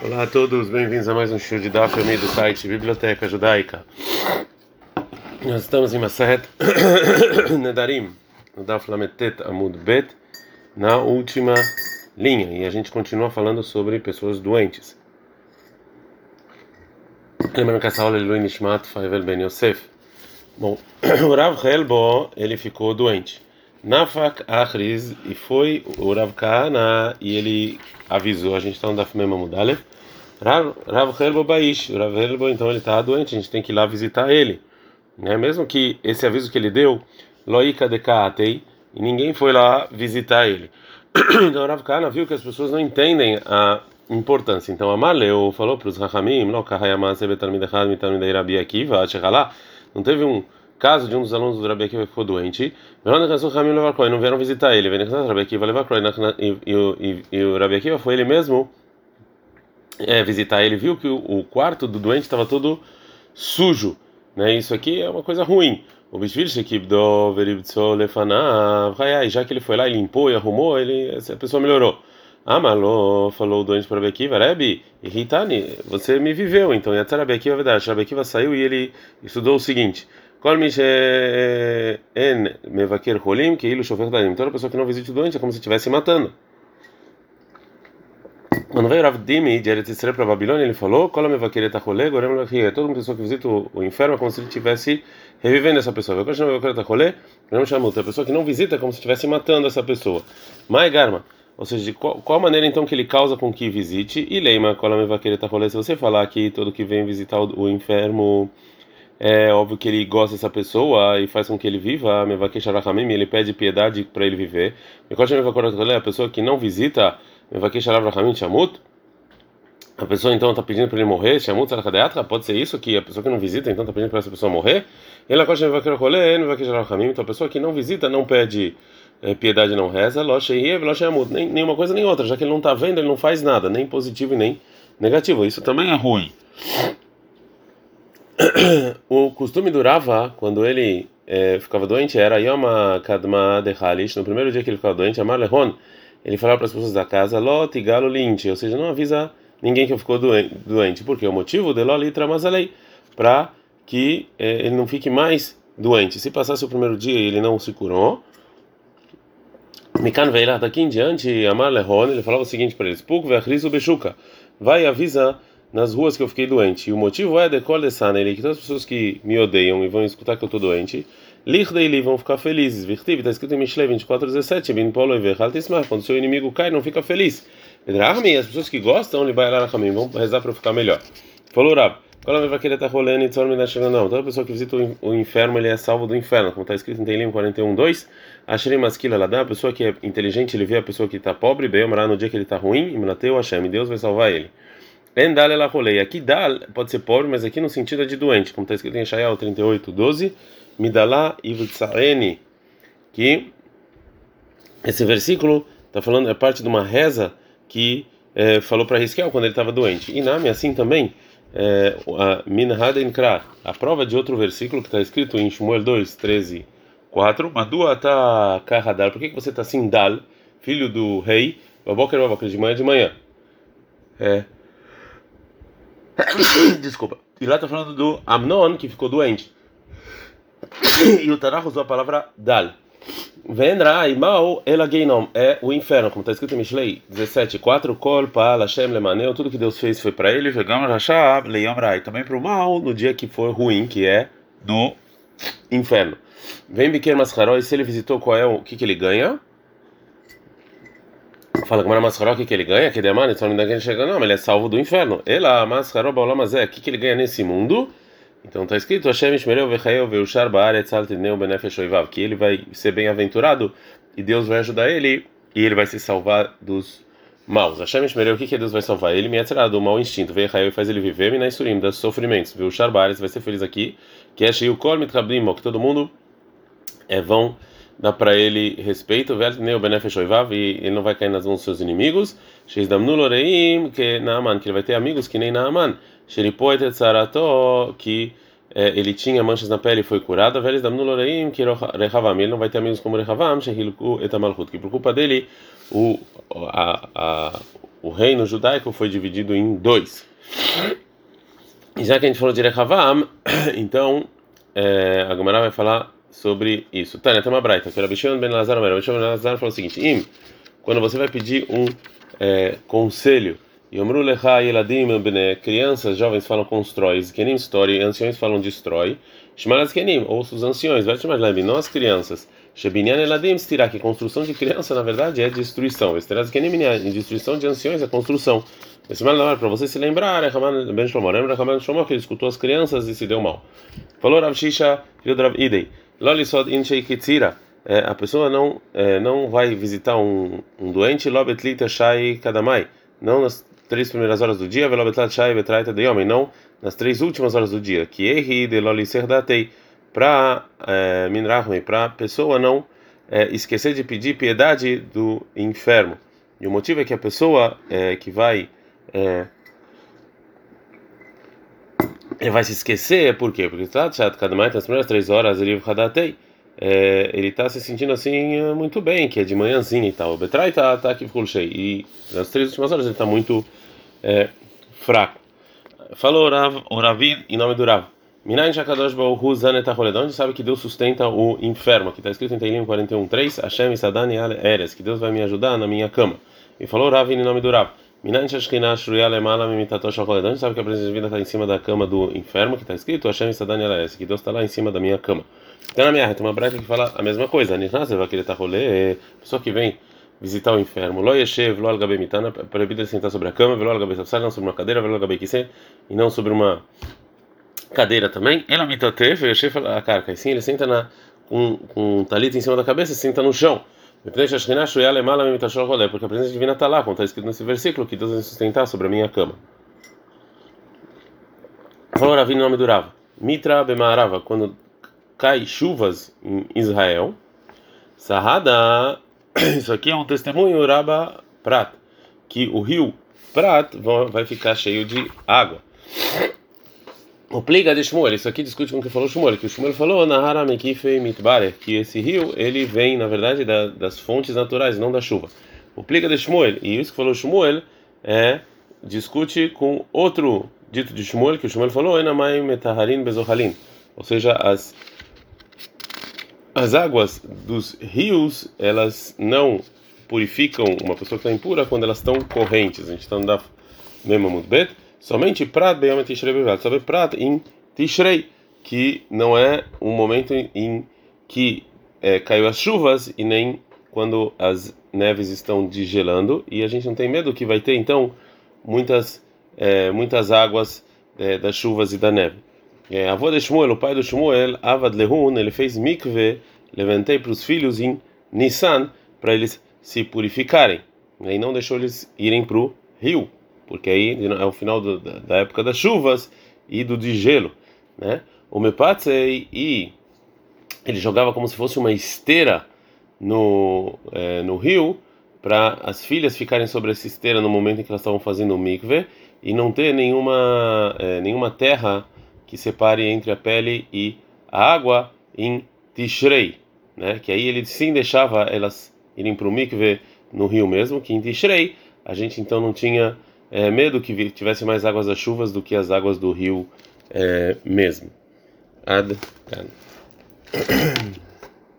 Olá a todos, bem-vindos a mais um show de Daf do site Biblioteca Judaica. Nós estamos em Maset Nedarim, no Daf Lametet Amud Bet, na última linha, e a gente continua falando sobre pessoas doentes. Lembrando que essa aula é Lui Nishmat Faivel Ben Yosef. Bom, o Rav Helbo, ele ficou doente. Nafak Achriz, e foi o Rav Kahana, e ele avisou, a gente está no Daf Mema Mudalev, Rav Helbo Baish, o Rav Helbo, então ele está doente, a gente tem que ir lá visitar ele. Né? Mesmo que esse aviso que ele deu, Loika de Kaatei, e ninguém foi lá visitar ele. então Rav Kahana viu que as pessoas não entendem a importância. Então Amaleu falou para os Rahamim, não teve um caso de um dos alunos do Rabi Akiva ficou doente, não vieram visitar ele, e o Rabi Akiva foi ele mesmo é, visitar ele, viu que o quarto do doente estava todo sujo, né? Isso aqui é uma coisa ruim. O Lefanav, já que ele foi lá e limpou e arrumou, ele, a pessoa melhorou. Amalô, falou o doente para Rabi Akiva, Rebbe, irritani, você me viveu, então, e a Rabi Akiva, verdade, Rabi Akiva saiu e ele estudou o seguinte, Kol en mevaker holim, que ilu shofer daim. Toda pessoa que não visita o doente é como se estivesse matando. Quando veio Rav Dimi de Eretz Israel para Babilônia, ele falou: Kol mevaker et holé, gorem lachie. Toda pessoa que visita o inferno é como se ele estivesse revivendo essa pessoa. Kol mevaker et holé, gorem chamut. A pessoa que não visita como se estivesse matando essa pessoa. Mai garma. Ou seja, de qual, qual maneira então que ele causa com que visite? E leima, kol mevaker et holé. Se você falar que todo que vem visitar o, o inferno é óbvio que ele gosta dessa pessoa e faz com que ele viva, ele pede piedade para ele viver. A pessoa que não visita, a pessoa então está pedindo para ele morrer, pode ser isso, que a pessoa que não visita então está pedindo para essa pessoa morrer. Ele então a pessoa que não visita não pede é, piedade, não reza, nem, nenhuma coisa nem outra, já que ele não está vendo, ele não faz nada, nem positivo e nem negativo. Isso também é ruim. o costume durava quando ele é, ficava doente era Yoma Kadma de Halish, no primeiro dia que ele ficava doente, Amar Lehon, ele falava para as pessoas da casa, Lot Galo Lint, ou seja, não avisa ninguém que ficou doente, porque o motivo de Lolitra Mazalei, para que é, ele não fique mais doente. Se passasse o primeiro dia e ele não se curou, Mikan Veila, daqui em diante, Amar Lehon, ele falava o seguinte para eles: Puk Vechrizu Beshuka, vai avisa nas ruas que eu fiquei doente. E o motivo é de ele que todas as pessoas que me odeiam e vão escutar que eu estou doente, Lichdei vão ficar felizes. Virtiv, está escrito em Mishlei 24:17, Ben Polo e Verhaltismar, quando seu inimigo cai, não fica feliz. Edrahmi, as pessoas que gostam, caminho vão rezar para eu ficar melhor. Falou Rab. Quando vai querer estar rolando e me chegando não. Toda pessoa que visita o inferno, ele é salvo do inferno, como está escrito em Teilim 41:2. Ashrim Maskila Ladá, a pessoa que é inteligente, ele vê a pessoa que está pobre, bem, no dia que ele está ruim, e Deus vai salvar ele. Endal ela rolei. Aqui dal pode ser pobre, mas aqui no sentido é de doente, como está escrito em Shaial 38, 12. Midalá ivtsaeni. Que esse versículo está falando, é parte de uma reza que é, falou para Riskel quando ele estava doente. E Nami, assim também, é, a Kra, a prova de outro versículo que está escrito em Shmuel 2, 13, 4. Madua tá kahadar, por que, que você está assim, Dal, filho do rei, baboker, baboker, de manhã de manhã? É. Desculpa. E lá está falando do Amnon, que ficou doente. e o Tanakh usou a palavra Dal. Vendra Imal Ela Geinom é o inferno, como está escrito em Mishlei 17, 4, Kol, Pal, Hashem, Lemaneu, tudo que Deus fez foi para ele, Vegam, Rashab, Leiam, Rai, também para o mal no dia que for ruim, que é no inferno. Vem Biquer Mascaró, e se ele visitou, qual é o que, que ele ganha? Fala que Mascaró, o que, que ele ganha? Que demanda, então ele chega, não, mas ele é salvo do inferno. Ela, Mascaró, Baulamazé, o que, que ele ganha nesse mundo? Então está escrito, Hashem Ishmereu Vechayel Veushar Baaretz Altineu Benefesh Oivav, que ele vai ser bem-aventurado e Deus vai ajudar ele e ele vai se salvar dos maus. Hashem Ishmereu, o que, que Deus vai salvar? Ele me atirado do mau instinto, Vechayel faz ele viver, Minaisurim, dos sofrimentos, Veushar Baaretz vai ser feliz aqui, que é Sheiu Kol Mitrablim, que todo mundo é, vão dá para ele respeito, e ele não vai cair nas mãos dos seus inimigos. que que ele vai ter amigos que nem Naaman. que é, ele tinha manchas na pele e foi curado. Que ele não vai ter amigos como Rehavam, que por culpa dele, o, a, a, o reino judaico foi dividido em dois. E já que a gente falou de Rehavam, então é, a Gemara vai falar sobre isso. Tânia, tem uma braita, que era Bishon Ben Lazar, Bishon Ben Lazar falou o seguinte: Im, quando você vai pedir um é, conselho, Yomru crianças, jovens falam constrói, Kenim story, anciões falam destrói, Shmalas Kenim, ouça os anciões, vai chamar não as crianças. Shebinyan Eladim que construção de criança na verdade é destruição. Esteraz Kenim, destruição de anciões é construção. Esse mal não é para você se lembrar, é Haman Ben Shlomo, lembra Haman Shlomo que escutou as crianças e se deu mal. Falou Rav Shisha, filho de Rav Idei, Lolisod Inchei Kitzira, é, a pessoa não é, não vai visitar um, um doente, Lobetlita Shai Kadamai, não nas três primeiras horas do dia, Velobetlat Shai Betraita de homem, não nas três últimas horas do dia, que erri de Loliserdatei, para é, Minrahme, para pessoa não é, esquecer de pedir piedade do enfermo. E o motivo é que a pessoa é, que vai é, ele vai se esquecer, por quê? Porque está chato, cada mais nas primeiras três horas ele é, ele está se sentindo assim muito bem, que é de manhãzinha e tal. O Betrai está tá aqui ficou cheio e nas três últimas horas ele está muito é, fraco. Falou o, Rav, o Ravin em nome do Rav. Minayin Shakadosh Baruhu Zaneta Roledão, onde sabe que Deus sustenta o enfermo, que está escrito em Teilim 41.3, Hashem Sadani Eres, que Deus vai me ajudar na minha cama. E falou Rav em nome do Rav. Minayin Shashkina Shruya Lemala Mimitato Shakoledão, onde sabe que a presença divina está em cima da cama do enfermo, que está escrito Hashem Sadani Eres, que Deus está lá em cima da minha cama. Então na minha tem uma breca que fala a mesma coisa. Querer estar rolê, pessoa que vem visitar o enfermo. Lo yeshev, lo algabe mitana, proibido de sentar sobre a cama, velo algabe safsar, não sobre uma cadeira, velo algabe kise, e não sobre uma cadeira também. Ela mitatef, yeshev a carca. E sim, ele senta na, com, com um talito em cima da cabeça, senta no chão. Porque a presença divina está lá, como está escrito nesse versículo, que Deus vai sustentar sobre a minha cama. Falou Ravi no nome do Rava. Mitra Bemarava, quando cai chuvas em Israel. Sahada, isso aqui é um testemunho Raba Prat, que o rio Prat vai ficar cheio de água. O pliga de Shmuel, isso aqui discute com o que falou Shmuel, que o Shmuel falou Mitbare, que esse rio ele vem na verdade da, das fontes naturais, não da chuva. O pliga de Shmuel, e isso que falou Shmuel é discute com outro dito de Shmuel que o Shmuel falou Bezohalim, ou seja, as as águas dos rios elas não purificam uma pessoa que está impura quando elas estão correntes. A gente está no muito bem. Somente Prat Beyom Tishrei Bevat. Sobre Prat em Tishrei, que não é um momento em que é, caiu as chuvas e nem quando as neves estão degelando. E a gente não tem medo que vai ter então muitas é, muitas águas é, das chuvas e da neve. É, avô de Shmuel, o pai do Shmuel, Avad Lehun, ele fez mikve, levantei para os filhos em Nissan, para eles se purificarem. E não deixou eles irem para o rio, porque aí é o final do, da, da, época das chuvas e do de gelo. Né? O Mepatzei, e ele jogava como se fosse uma esteira no, é, no rio, para as filhas ficarem sobre essa esteira no momento em que elas estavam fazendo o mikve, e não ter nenhuma, é, nenhuma terra que separe entre a pele e a água em Tishrei, né? Que aí ele sim deixava elas irem para o mikve no rio mesmo, que em Tishrei a gente então não tinha é, medo que tivesse mais águas das chuvas do que as águas do rio é, mesmo. Ad.